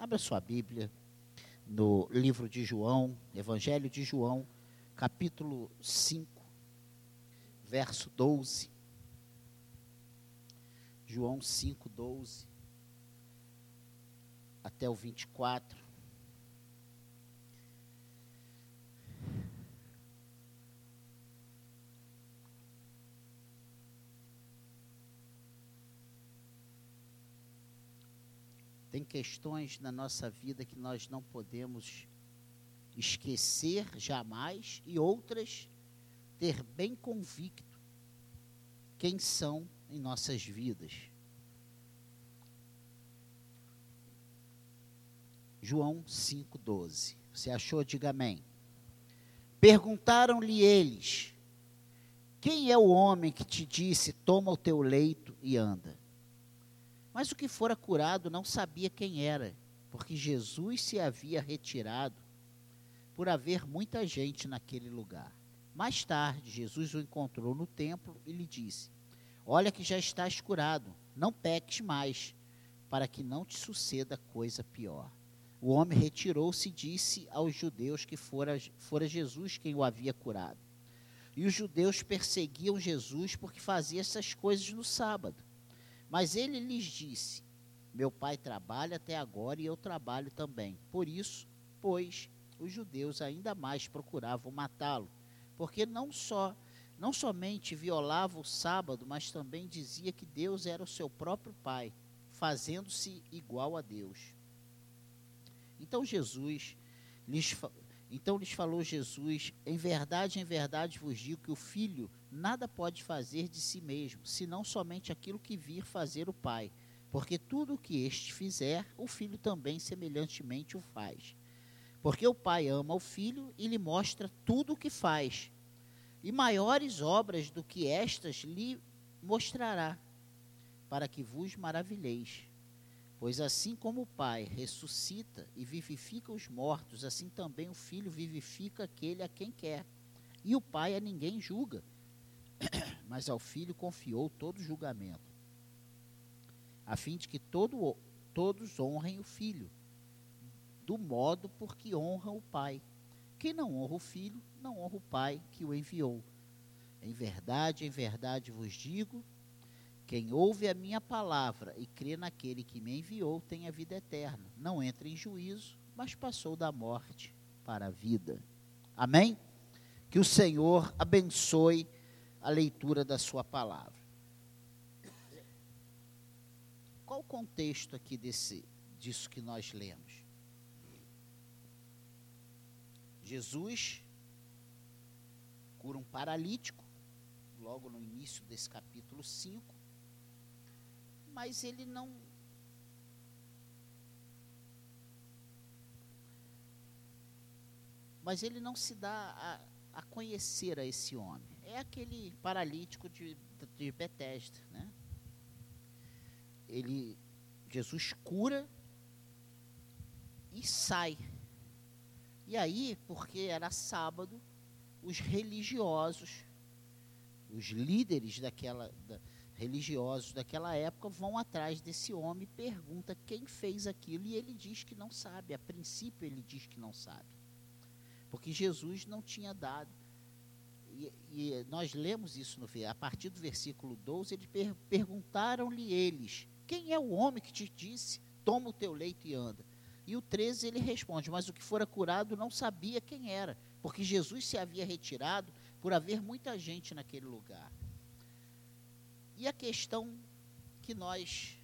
Abra sua Bíblia no livro de João, Evangelho de João, capítulo 5, verso 12. João 5, 12 até o 24. Tem questões na nossa vida que nós não podemos esquecer jamais e outras ter bem convicto quem são em nossas vidas. João 5,12. Você achou? Diga amém. Perguntaram-lhe eles: Quem é o homem que te disse: Toma o teu leito e anda? Mas o que fora curado não sabia quem era, porque Jesus se havia retirado por haver muita gente naquele lugar. Mais tarde, Jesus o encontrou no templo e lhe disse: Olha que já estás curado, não peques mais, para que não te suceda coisa pior. O homem retirou-se e disse aos judeus que fora, fora Jesus quem o havia curado. E os judeus perseguiam Jesus porque fazia essas coisas no sábado. Mas ele lhes disse: Meu pai trabalha até agora e eu trabalho também. Por isso, pois, os judeus ainda mais procuravam matá-lo, porque não só não somente violava o sábado, mas também dizia que Deus era o seu próprio pai, fazendo-se igual a Deus. Então Jesus lhes então lhes falou Jesus: Em verdade, em verdade vos digo que o filho nada pode fazer de si mesmo, senão somente aquilo que vir fazer o Pai. Porque tudo o que este fizer, o filho também semelhantemente o faz. Porque o Pai ama o filho e lhe mostra tudo o que faz. E maiores obras do que estas lhe mostrará, para que vos maravilheis. Pois assim como o Pai ressuscita e vivifica os mortos, assim também o Filho vivifica aquele a quem quer. E o Pai a ninguém julga, mas ao Filho confiou todo julgamento, a fim de que todo, todos honrem o Filho, do modo por que honram o Pai. Quem não honra o Filho, não honra o Pai que o enviou. Em verdade, em verdade vos digo quem ouve a minha palavra e crê naquele que me enviou tem a vida eterna. Não entra em juízo, mas passou da morte para a vida. Amém? Que o Senhor abençoe a leitura da sua palavra. Qual o contexto aqui desse, disso que nós lemos? Jesus cura um paralítico, logo no início desse capítulo 5 mas ele não. Mas ele não se dá a, a conhecer a esse homem. É aquele paralítico de, de Betesda, né? Ele, Jesus cura e sai. E aí, porque era sábado, os religiosos, os líderes daquela, da, religiosos daquela época vão atrás desse homem, pergunta quem fez aquilo e ele diz que não sabe. A princípio ele diz que não sabe, porque Jesus não tinha dado. E, e nós lemos isso no a partir do versículo 12, eles per, perguntaram-lhe eles: Quem é o homem que te disse, toma o teu leito e anda? E o 13 ele responde: Mas o que fora curado não sabia quem era, porque Jesus se havia retirado por haver muita gente naquele lugar. E a questão que nós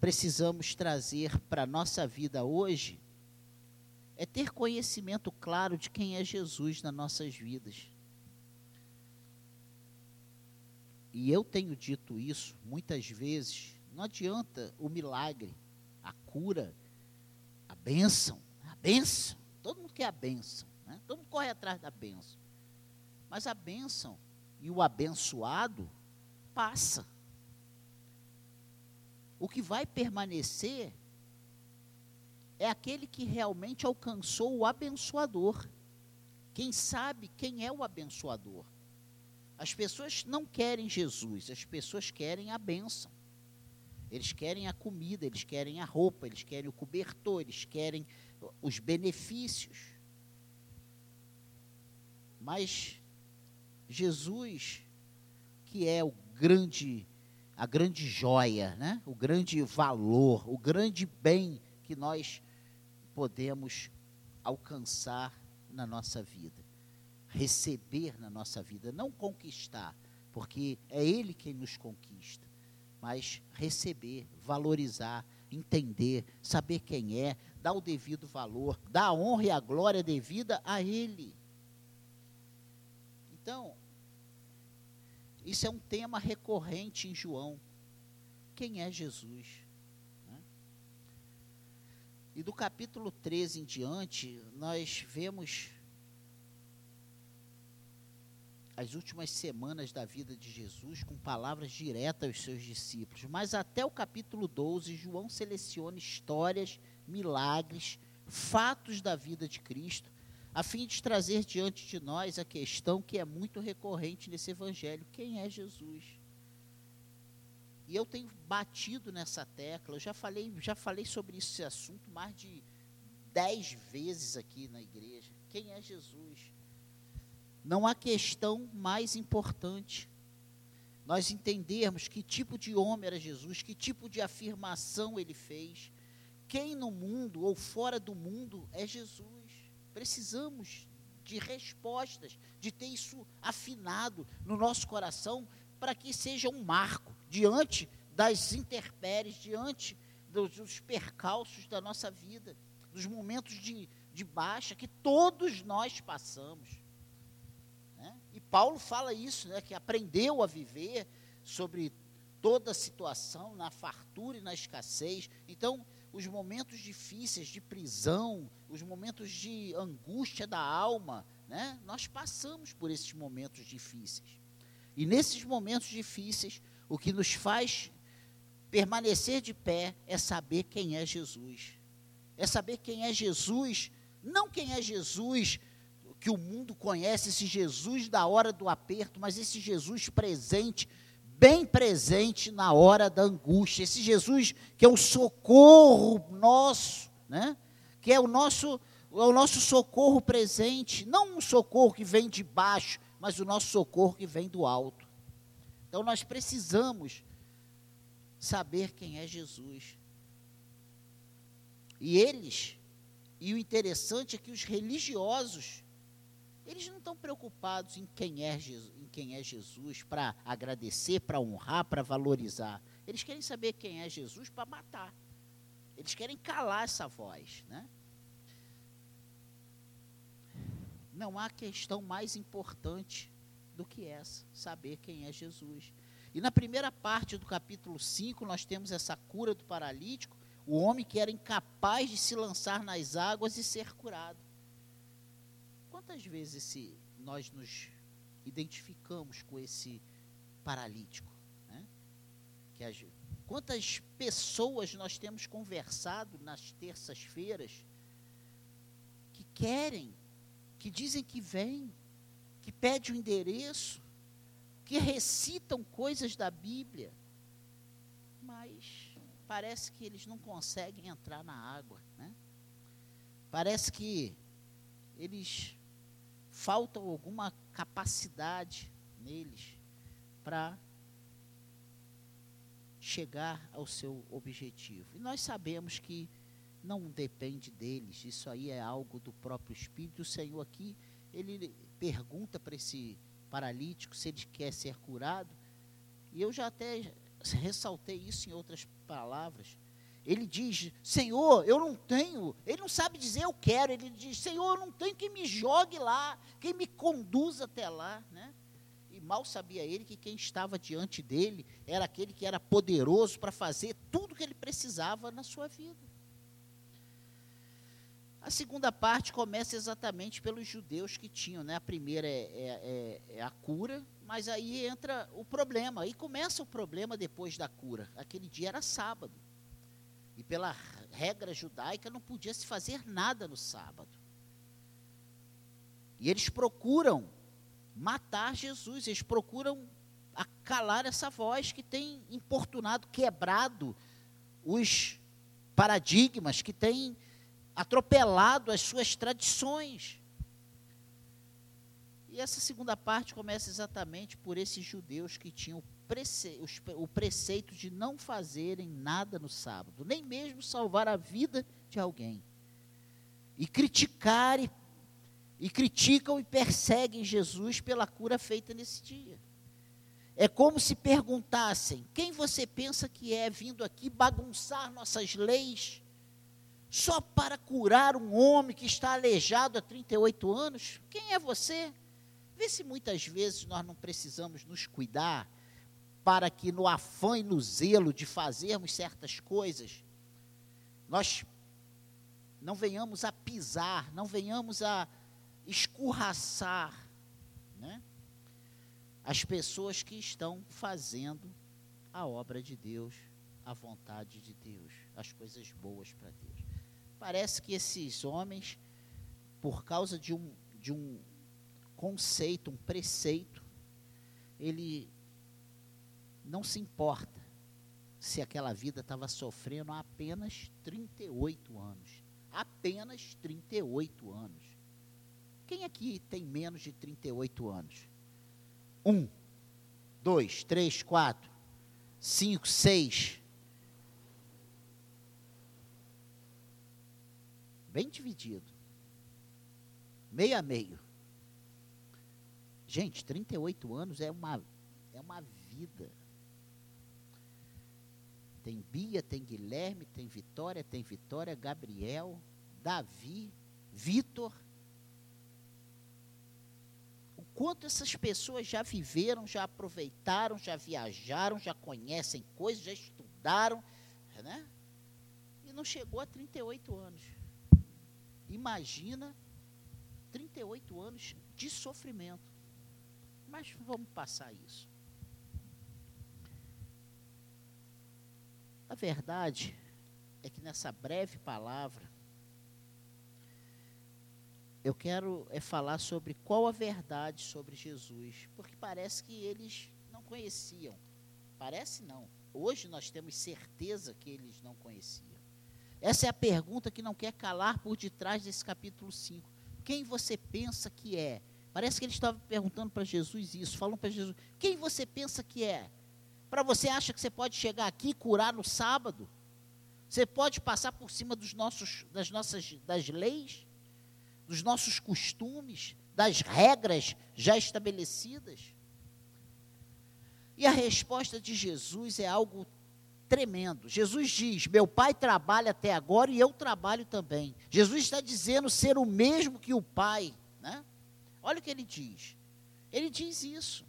precisamos trazer para a nossa vida hoje é ter conhecimento claro de quem é Jesus nas nossas vidas. E eu tenho dito isso muitas vezes. Não adianta o milagre, a cura, a bênção. A bênção. Todo mundo quer a bênção. Né? Todo mundo corre atrás da bênção. Mas a bênção e o abençoado passa. O que vai permanecer é aquele que realmente alcançou o abençoador. Quem sabe quem é o abençoador? As pessoas não querem Jesus, as pessoas querem a bênção. Eles querem a comida, eles querem a roupa, eles querem o cobertor, eles querem os benefícios. Mas Jesus, que é o grande a grande joia, né? O grande valor, o grande bem que nós podemos alcançar na nossa vida, receber na nossa vida, não conquistar, porque é ele quem nos conquista, mas receber, valorizar, entender, saber quem é, dar o devido valor, dar a honra e a glória devida a ele. Então, isso é um tema recorrente em João. Quem é Jesus? Né? E do capítulo 13 em diante, nós vemos as últimas semanas da vida de Jesus com palavras diretas aos seus discípulos. Mas até o capítulo 12, João seleciona histórias, milagres, fatos da vida de Cristo a fim de trazer diante de nós a questão que é muito recorrente nesse evangelho: quem é Jesus? E eu tenho batido nessa tecla, eu já falei, já falei sobre esse assunto mais de dez vezes aqui na igreja. Quem é Jesus? Não há questão mais importante. Nós entendermos que tipo de homem era Jesus, que tipo de afirmação ele fez, quem no mundo ou fora do mundo é Jesus. Precisamos de respostas, de ter isso afinado no nosso coração, para que seja um marco diante das intempéries, diante dos, dos percalços da nossa vida, dos momentos de, de baixa que todos nós passamos. Né? E Paulo fala isso, né, que aprendeu a viver sobre toda situação, na fartura e na escassez. Então, os momentos difíceis de prisão, os momentos de angústia da alma, né? Nós passamos por esses momentos difíceis. E nesses momentos difíceis, o que nos faz permanecer de pé é saber quem é Jesus. É saber quem é Jesus, não quem é Jesus que o mundo conhece, esse Jesus da hora do aperto, mas esse Jesus presente bem presente na hora da angústia. Esse Jesus que é o socorro nosso, né? Que é o nosso, é o nosso socorro presente, não um socorro que vem de baixo, mas o nosso socorro que vem do alto. Então nós precisamos saber quem é Jesus. E eles, e o interessante é que os religiosos, eles não estão preocupados em quem é Jesus, quem é Jesus para agradecer, para honrar, para valorizar. Eles querem saber quem é Jesus para matar. Eles querem calar essa voz, né? Não há questão mais importante do que essa, saber quem é Jesus. E na primeira parte do capítulo 5, nós temos essa cura do paralítico, o homem que era incapaz de se lançar nas águas e ser curado. Quantas vezes esse, nós nos identificamos com esse paralítico. Né? Que as, quantas pessoas nós temos conversado nas terças-feiras que querem, que dizem que vêm, que pedem o endereço, que recitam coisas da Bíblia, mas parece que eles não conseguem entrar na água. Né? Parece que eles falta alguma capacidade neles para chegar ao seu objetivo. E nós sabemos que não depende deles, isso aí é algo do próprio Espírito. O Senhor aqui, ele pergunta para esse paralítico se ele quer ser curado, e eu já até ressaltei isso em outras palavras. Ele diz: Senhor, eu não tenho. Ele não sabe dizer eu quero. Ele diz: Senhor, eu não tenho quem me jogue lá, quem me conduza até lá. Né? E mal sabia ele que quem estava diante dele era aquele que era poderoso para fazer tudo que ele precisava na sua vida. A segunda parte começa exatamente pelos judeus que tinham, né? A primeira é, é, é, é, a cura, mas aí entra o problema. Aí começa o problema depois da cura. Aquele dia era sábado. E pela regra judaica não podia se fazer nada no sábado. E eles procuram matar Jesus, eles procuram calar essa voz que tem importunado, quebrado os paradigmas, que tem atropelado as suas tradições. E essa segunda parte começa exatamente por esses judeus que tinham prece, o preceito de não fazerem nada no sábado, nem mesmo salvar a vida de alguém. E criticar e, e criticam e perseguem Jesus pela cura feita nesse dia. É como se perguntassem: quem você pensa que é vindo aqui bagunçar nossas leis só para curar um homem que está aleijado há 38 anos? Quem é você? Vê se muitas vezes nós não precisamos nos cuidar para que no afã e no zelo de fazermos certas coisas, nós não venhamos a pisar, não venhamos a escorraçar né, as pessoas que estão fazendo a obra de Deus, a vontade de Deus, as coisas boas para Deus. Parece que esses homens, por causa de um, de um conceito, um preceito, ele não se importa se aquela vida estava sofrendo há apenas 38 anos. Apenas 38 anos. Quem aqui tem menos de 38 anos? Um, dois, três, quatro, cinco, seis. Bem dividido. Meio a meio. Gente, 38 anos é uma, é uma vida. Tem Bia, tem Guilherme, tem Vitória, tem Vitória, Gabriel, Davi, Vitor. O quanto essas pessoas já viveram, já aproveitaram, já viajaram, já conhecem coisas, já estudaram, né? E não chegou a 38 anos. Imagina 38 anos de sofrimento. Mas vamos passar isso. A verdade é que nessa breve palavra, eu quero é falar sobre qual a verdade sobre Jesus, porque parece que eles não conheciam. Parece não. Hoje nós temos certeza que eles não conheciam. Essa é a pergunta que não quer calar por detrás desse capítulo 5. Quem você pensa que é? Parece que eles estavam perguntando para Jesus isso, falam para Jesus: quem você pensa que é? Para você acha que você pode chegar aqui e curar no sábado? Você pode passar por cima dos nossos, das nossas das leis, dos nossos costumes, das regras já estabelecidas? E a resposta de Jesus é algo tremendo. Jesus diz: Meu pai trabalha até agora e eu trabalho também. Jesus está dizendo ser o mesmo que o pai, né? Olha o que ele diz. Ele diz isso.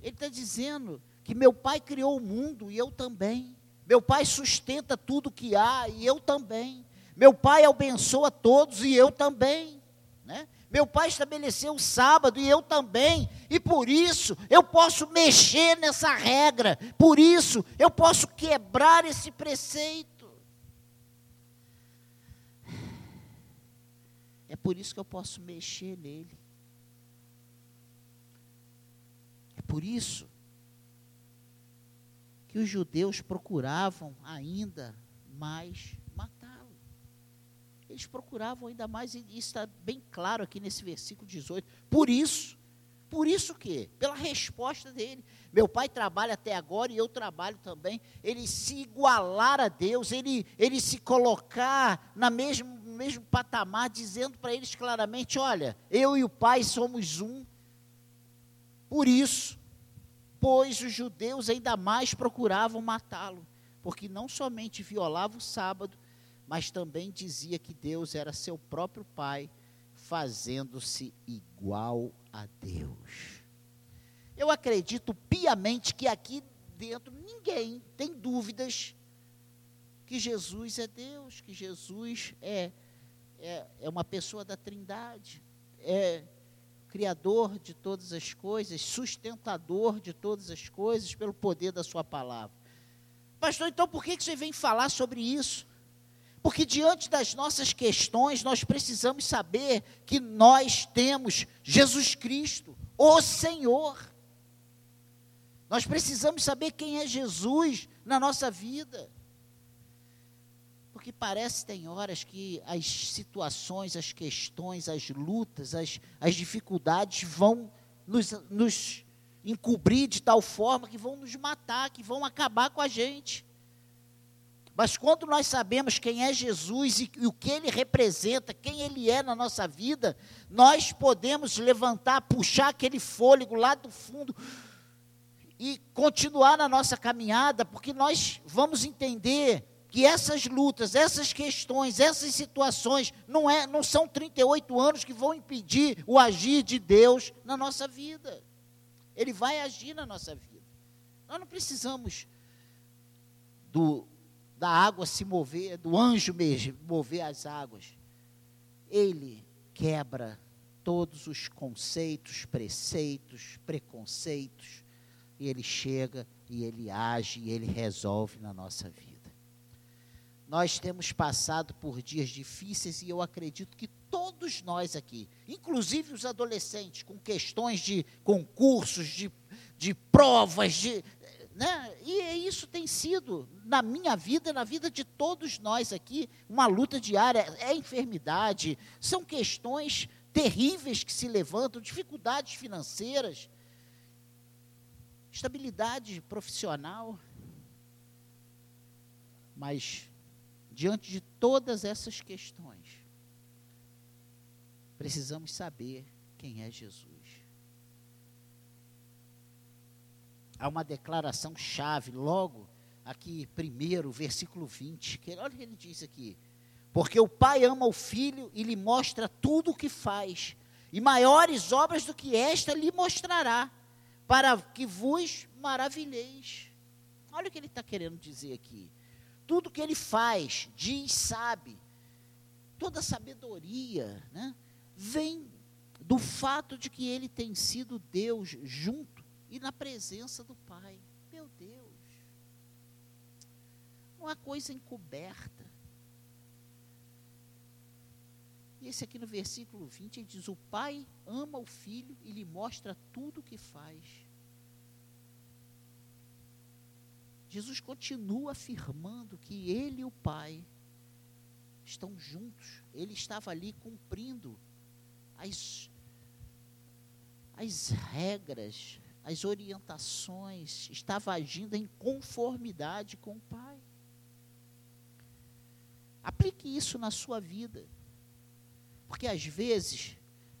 Ele está dizendo que meu pai criou o mundo e eu também. Meu pai sustenta tudo que há e eu também. Meu pai abençoa todos e eu também. Né? Meu pai estabeleceu o sábado e eu também. E por isso eu posso mexer nessa regra. Por isso eu posso quebrar esse preceito. É por isso que eu posso mexer nele. por isso que os judeus procuravam ainda mais matá-lo. Eles procuravam ainda mais, e isso está bem claro aqui nesse versículo 18. Por isso, por isso que? Pela resposta dele. Meu pai trabalha até agora e eu trabalho também. Ele se igualar a Deus, ele, ele se colocar na mesmo, no mesmo patamar, dizendo para eles claramente: olha, eu e o pai somos um. Por isso, pois os judeus ainda mais procuravam matá-lo, porque não somente violava o sábado, mas também dizia que Deus era seu próprio Pai, fazendo-se igual a Deus. Eu acredito piamente que aqui dentro ninguém tem dúvidas que Jesus é Deus, que Jesus é, é, é uma pessoa da Trindade, é Criador de todas as coisas, sustentador de todas as coisas, pelo poder da Sua palavra. Pastor, então por que, você vem falar sobre isso? Porque diante das nossas questões, nós precisamos saber que nós temos Jesus Cristo, o Senhor. Nós precisamos saber quem é Jesus na nossa vida. Porque parece, tem horas, que as situações, as questões, as lutas, as, as dificuldades vão nos, nos encobrir de tal forma que vão nos matar, que vão acabar com a gente. Mas quando nós sabemos quem é Jesus e, e, o que ele representa, quem ele é na nossa vida, nós podemos levantar, puxar aquele fôlego lá do fundo e continuar na nossa caminhada, porque nós vamos entender que essas lutas, essas questões, essas situações, não, é, não são 38 anos que vão impedir o agir de Deus na nossa vida. Ele vai agir na nossa vida. Nós não precisamos do, da água se mover, do anjo mesmo mover as águas. Ele quebra todos os conceitos, preceitos, preconceitos, e ele chega e ele age e ele resolve na nossa vida. Nós temos passado por dias difíceis e eu acredito que todos nós aqui, inclusive os adolescentes, com questões de concursos, de, de provas, de, né? e isso tem sido, na minha vida, na vida de todos nós aqui, uma luta diária. É enfermidade, são questões terríveis que se levantam, dificuldades financeiras, estabilidade profissional. Mas diante de todas essas questões, precisamos saber quem é Jesus. Há uma declaração chave, logo aqui, primeiro, versículo 20, que olha o que ele diz aqui. Porque o Pai ama o Filho e lhe mostra tudo o que faz, e maiores obras do que esta lhe mostrará, para que vos maravilheis. Olha o que ele está querendo dizer aqui tudo que ele faz, diz, sabe, toda sabedoria, né, vem do fato de que ele tem sido Deus junto e na presença do Pai. Meu Deus. Uma coisa encoberta. E esse aqui no versículo 20, ele diz: O Pai ama o Filho e lhe mostra tudo o que faz. Jesus continua afirmando que ele e o Pai estão juntos. Ele estava ali cumprindo as, as regras, as orientações, estava agindo em conformidade com o Pai. Aplique isso na sua vida. Porque às vezes,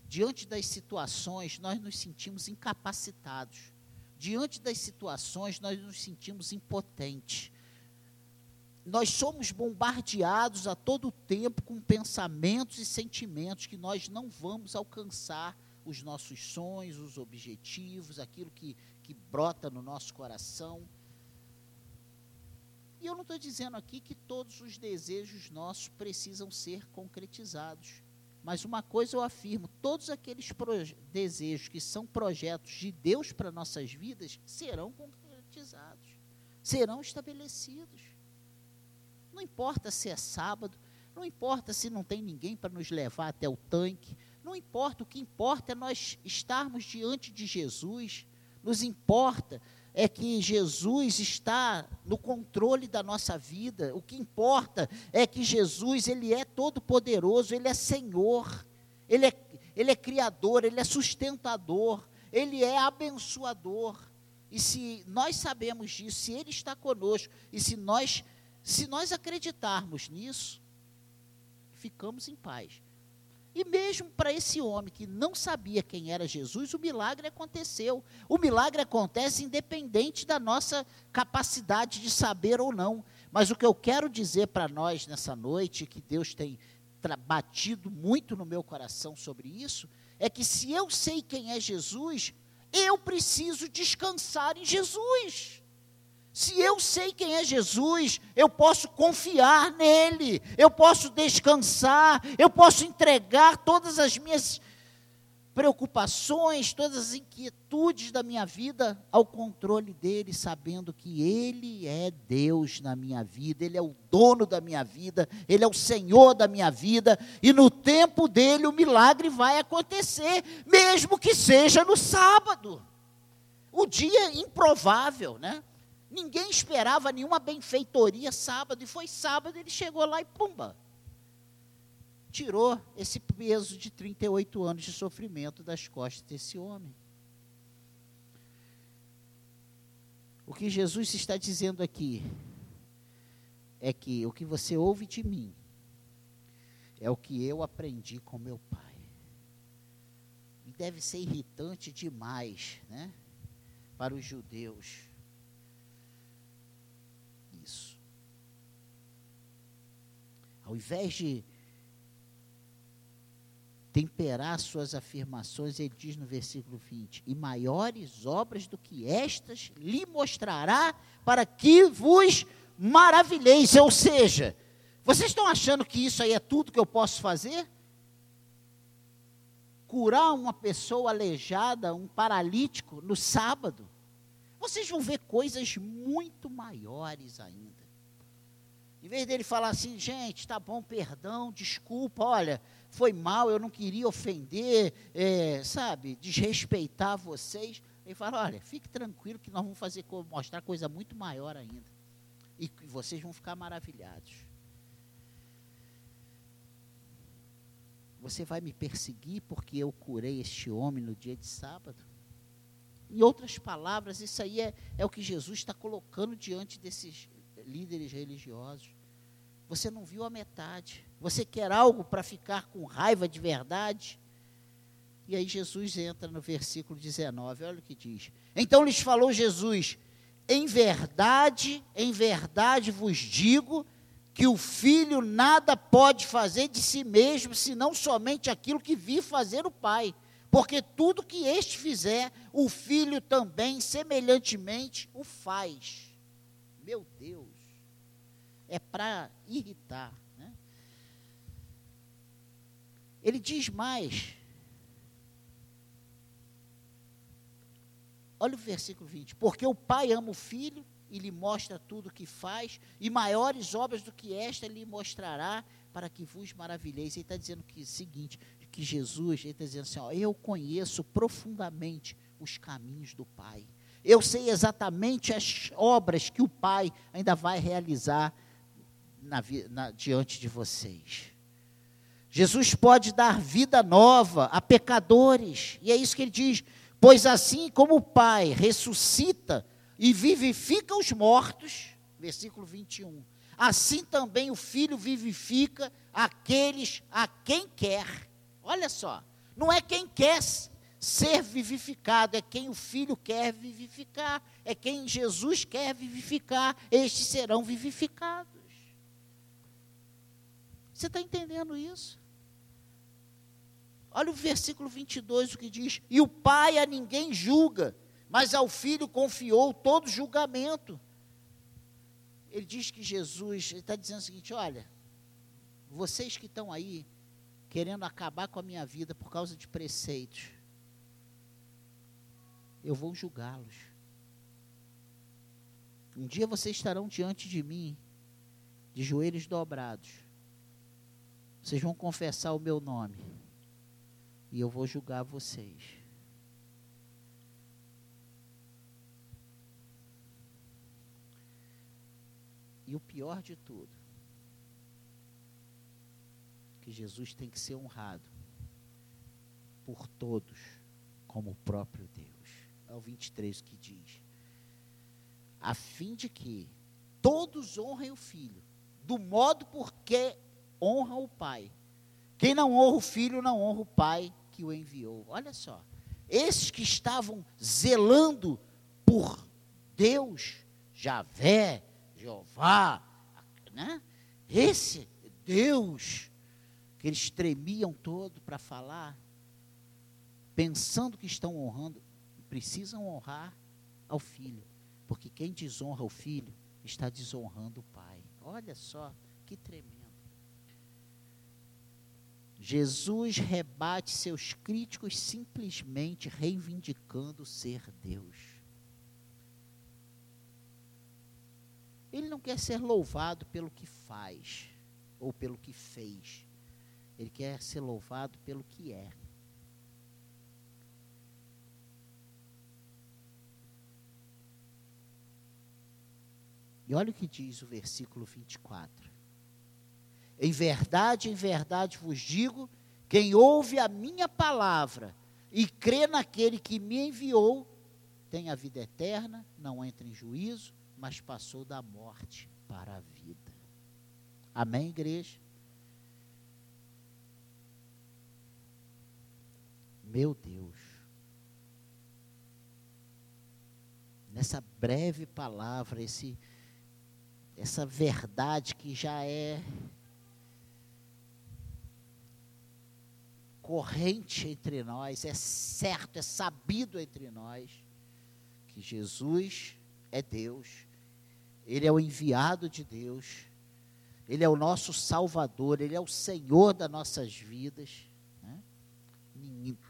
diante das situações, nós nos sentimos incapacitados diante das situações, nós nos sentimos impotentes. Nós somos bombardeados a todo tempo com pensamentos e sentimentos que nós não vamos alcançar os nossos sonhos, os objetivos, aquilo que, que brota no nosso coração. E eu não estou dizendo aqui que todos os desejos nossos precisam ser concretizados. Mas uma coisa eu afirmo: todos aqueles desejos que são projetos de Deus para nossas vidas serão concretizados, serão estabelecidos. Não importa se é sábado, não importa se não tem ninguém para nos levar até o tanque, não importa, o que importa é nós estarmos diante de Jesus, nos importa é que Jesus está no controle da nossa vida. O que importa é que Jesus, ele é todo poderoso, ele é Senhor. Ele é ele é criador, ele é sustentador, ele é abençoador. E se nós sabemos disso, se ele está conosco e se nós se nós acreditarmos nisso, ficamos em paz. E mesmo para esse homem que não sabia quem era Jesus, o milagre aconteceu. O milagre acontece independente da nossa capacidade de saber ou não. Mas o que eu quero dizer para nós nessa noite, que Deus tem batido muito no meu coração sobre isso, é que se eu sei quem é Jesus, eu preciso descansar em Jesus. Se eu sei quem é Jesus, eu posso confiar nele, eu posso descansar, eu posso entregar todas as minhas preocupações, todas as inquietudes da minha vida ao controle dele, sabendo que ele é Deus na minha vida, ele é o dono da minha vida, ele é o Senhor da minha vida, e no tempo dele o milagre vai acontecer, mesmo que seja no sábado. o dia improvável, né? Ninguém esperava nenhuma benfeitoria sábado, e foi sábado, ele chegou lá e pumba. Tirou esse peso de 38 anos de sofrimento das costas desse homem. O que Jesus está dizendo aqui é que o que você ouve de mim é o que eu aprendi com meu pai. E deve ser irritante demais, né? Para os judeus isso. Ao invés de temperar suas afirmações, ele diz no versículo 20: E maiores obras do que estas lhe mostrará para que vos maravilheis. Ou seja, vocês estão achando que isso aí é tudo que eu posso fazer? Curar uma pessoa aleijada, um paralítico, no sábado? vocês vão ver coisas muito maiores ainda. Em vez dele falar assim, gente, tá bom, perdão, desculpa, olha, foi mal, eu não queria ofender, é, sabe, desrespeitar vocês. Ele fala, olha, fique tranquilo que nós vamos fazer, mostrar coisa muito maior ainda. E vocês vão ficar maravilhados. Você vai me perseguir porque eu curei este homem no dia de sábado? Em outras palavras, isso aí é, é o que Jesus está colocando diante desses líderes religiosos. Você não viu a metade. Você quer algo para ficar com raiva de verdade? E aí Jesus entra no versículo 19, olha o que diz. Então lhes falou Jesus: Em verdade, em verdade vos digo que o filho nada pode fazer de si mesmo, senão somente aquilo que vi fazer o Pai. Porque tudo que este fizer, o filho também, semelhantemente, o faz. Meu Deus, é para irritar. Né? Ele diz mais. Olha o versículo 20. Porque o pai ama o filho e lhe mostra tudo o que faz, e maiores obras do que esta lhe mostrará, para que vos maravilheis. Ele está dizendo que o seguinte: que Jesus, ele está dizendo assim: ó, eu conheço profundamente os caminhos do Pai. Eu sei exatamente as obras que o Pai ainda vai realizar na, na, diante de vocês. Jesus pode dar vida nova a pecadores, e é isso que ele diz: pois assim como o Pai ressuscita e vivifica os mortos, versículo 21, assim também o Filho vivifica aqueles a quem quer. Olha só, não é quem quer ser vivificado, é quem o Filho quer vivificar, é quem Jesus quer vivificar, estes serão vivificados. Você está entendendo isso? Olha o versículo 22, o que diz: E o Pai a ninguém julga, mas ao Filho confiou todo julgamento. Ele diz que Jesus, ele está dizendo o seguinte: olha, vocês que estão aí, querendo acabar com a minha vida por causa de preceitos, eu vou julgá-los. Um dia vocês estarão diante de mim, de joelhos dobrados. Vocês vão confessar o meu nome. E eu vou julgar vocês. E o pior de tudo, que Jesus tem que ser honrado por todos, como o próprio Deus. É o 23 que diz: a fim de que todos honrem o Filho, do modo porque honra o Pai. Quem não honra o Filho, não honra o Pai que o enviou. Olha só, esses que estavam zelando por Deus, Javé, Jeová, né? Esse Deus que eles tremiam todo para falar, pensando que estão honrando, precisam honrar ao filho, porque quem desonra o filho está desonrando o pai. Olha só que tremendo. Jesus rebate seus críticos simplesmente reivindicando ser Deus. Ele não quer ser louvado pelo que faz ou pelo que fez. Ele quer ser louvado pelo que é. E olha o que diz o versículo 24. Em verdade, em verdade vos digo: quem ouve a minha palavra e crê naquele que me enviou, tem a vida eterna, não entra em juízo, mas passou da morte para a vida. Amém, igreja? Meu Deus. Nessa breve palavra, esse, essa verdade que já é corrente entre nós, é certo, é sabido entre nós que Jesus é Deus, Ele é o enviado de Deus, Ele é o nosso Salvador, Ele é o Senhor das nossas vidas, né?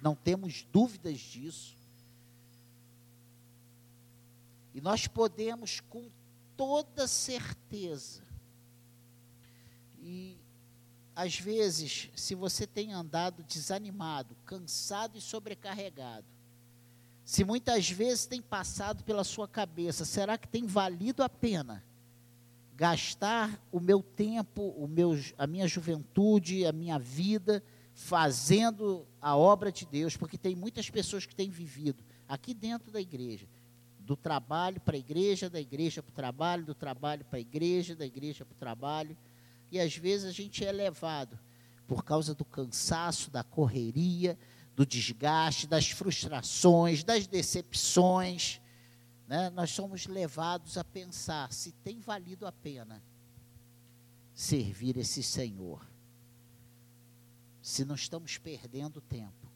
não temos dúvidas disso. E nós podemos com toda certeza, e às vezes, se você tem andado desanimado, cansado e sobrecarregado, se muitas vezes tem passado pela sua cabeça, será que tem valido a pena gastar o meu tempo, o meu, a minha juventude, a minha vida fazendo a obra de Deus? Porque tem muitas pessoas que têm vivido aqui dentro da igreja, do trabalho para a igreja, da igreja para o trabalho, do trabalho para a igreja, da igreja para o trabalho e às vezes a gente é levado por causa do cansaço, da correria, do desgaste, das frustrações, das decepções. Né? Nós somos levados a pensar se tem valido a pena servir esse Senhor. Se não estamos perdendo tempo.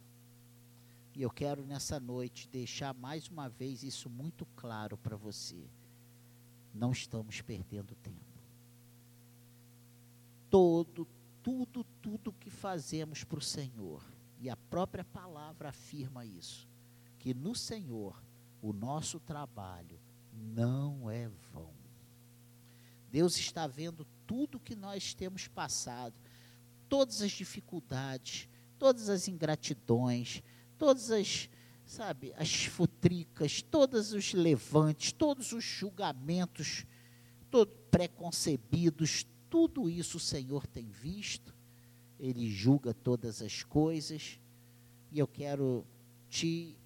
E eu quero nessa noite deixar mais uma vez isso muito claro para você. Não estamos perdendo tempo todo, tudo, tudo que fazemos para o Senhor. E a própria palavra afirma isso, que no Senhor o nosso trabalho não é vão. Deus está vendo tudo que nós temos passado, todas as dificuldades, todas as ingratidões, todas as, sabe, as futricas, todos os levantes, todos os julgamentos todo, preconcebidos, tudo isso o Senhor tem visto, Ele julga todas as coisas, e eu quero te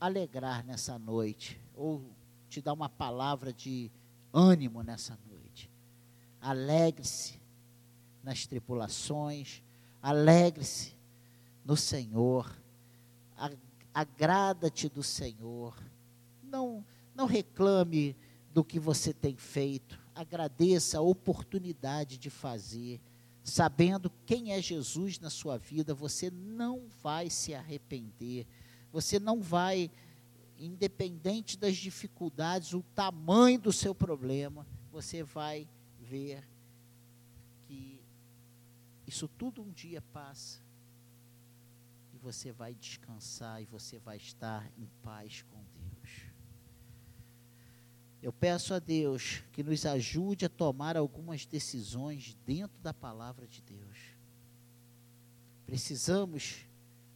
alegrar nessa noite, ou te dar uma palavra de ânimo nessa noite. Alegre-se nas tripulações, alegre-se no Senhor, agrada-te do Senhor, não, não reclame do que você tem feito, agradeça a oportunidade de fazer, sabendo quem é Jesus na sua vida, você não vai se arrepender, você não vai, independente das dificuldades, o tamanho do seu problema, você vai ver que isso tudo um dia passa. E você vai descansar e você vai estar em paz com. Eu peço a Deus que nos ajude a tomar algumas decisões dentro da palavra de Deus. Precisamos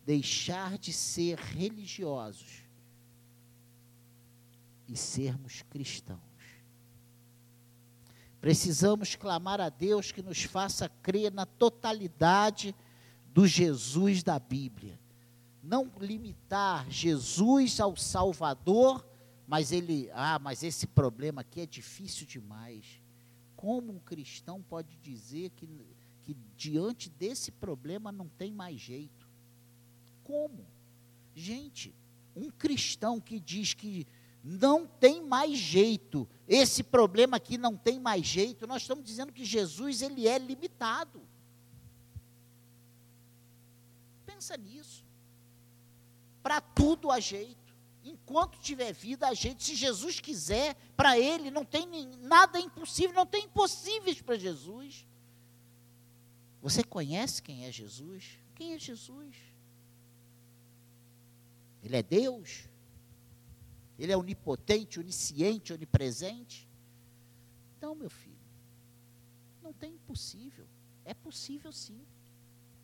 deixar de ser religiosos e sermos cristãos. Precisamos clamar a Deus que nos faça crer na totalidade do Jesus da Bíblia. Não limitar Jesus ao Salvador mas ele, ah, mas esse problema aqui é difícil demais. Como um cristão pode dizer que, que diante desse problema não tem mais jeito? Como? Gente, um cristão que diz que não tem mais jeito, esse problema aqui não tem mais jeito, nós estamos dizendo que Jesus ele é limitado. Pensa nisso. Para tudo há jeito enquanto tiver vida, a gente, se Jesus quiser, para Ele não tem nada impossível, não tem impossíveis para Jesus. Você conhece quem é Jesus? Quem é Jesus? Ele é Deus? Ele é onipotente, onisciente, onipresente? Então, meu filho, não tem impossível. É possível sim.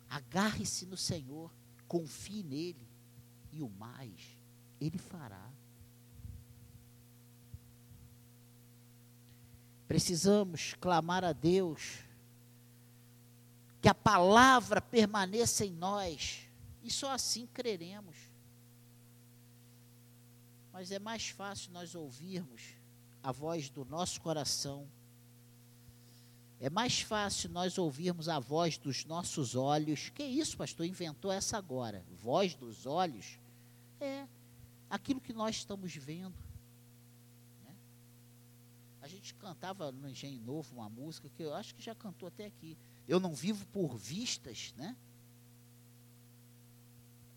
Agarre-se no Senhor, confie nele e o mais ele fará. Precisamos clamar a Deus que a palavra permaneça em nós, e só assim creremos. Mas é mais fácil nós ouvirmos a voz do nosso coração. É mais fácil nós ouvirmos a voz dos nossos olhos. Que isso, pastor? Inventou essa agora. Voz dos olhos? É aquilo que nós estamos vendo. Né? A gente cantava no Engenho Novo uma música que eu acho que já cantou até aqui. Eu não vivo por vistas, né?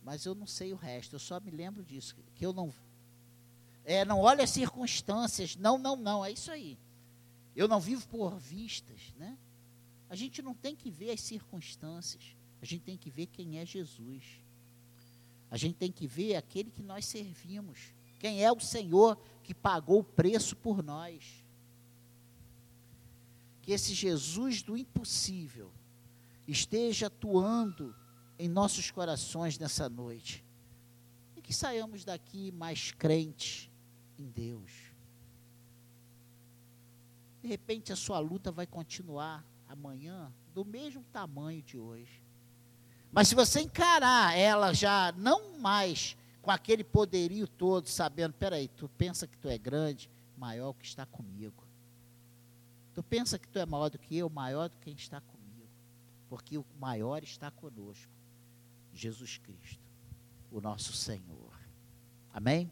Mas eu não sei o resto, eu só me lembro disso. Que eu não é, não olha as circunstâncias. Não, não, não. É isso aí. Eu não vivo por vistas, né? A gente não tem que ver as circunstâncias. A gente tem que ver quem é Jesus. A gente tem que ver aquele que nós servimos. Quem é o Senhor que pagou o preço por nós. Que esse Jesus do impossível esteja atuando em nossos corações nessa noite. E que saiamos daqui mais crentes, em Deus. De repente a sua luta vai continuar amanhã do mesmo tamanho de hoje. Mas se você encarar ela já não mais com aquele poderio todo, sabendo, peraí, tu pensa que tu é grande, maior que está comigo. Tu pensa que tu é maior do que eu, maior do que quem está comigo. Porque o maior está conosco. Jesus Cristo, o nosso Senhor. Amém?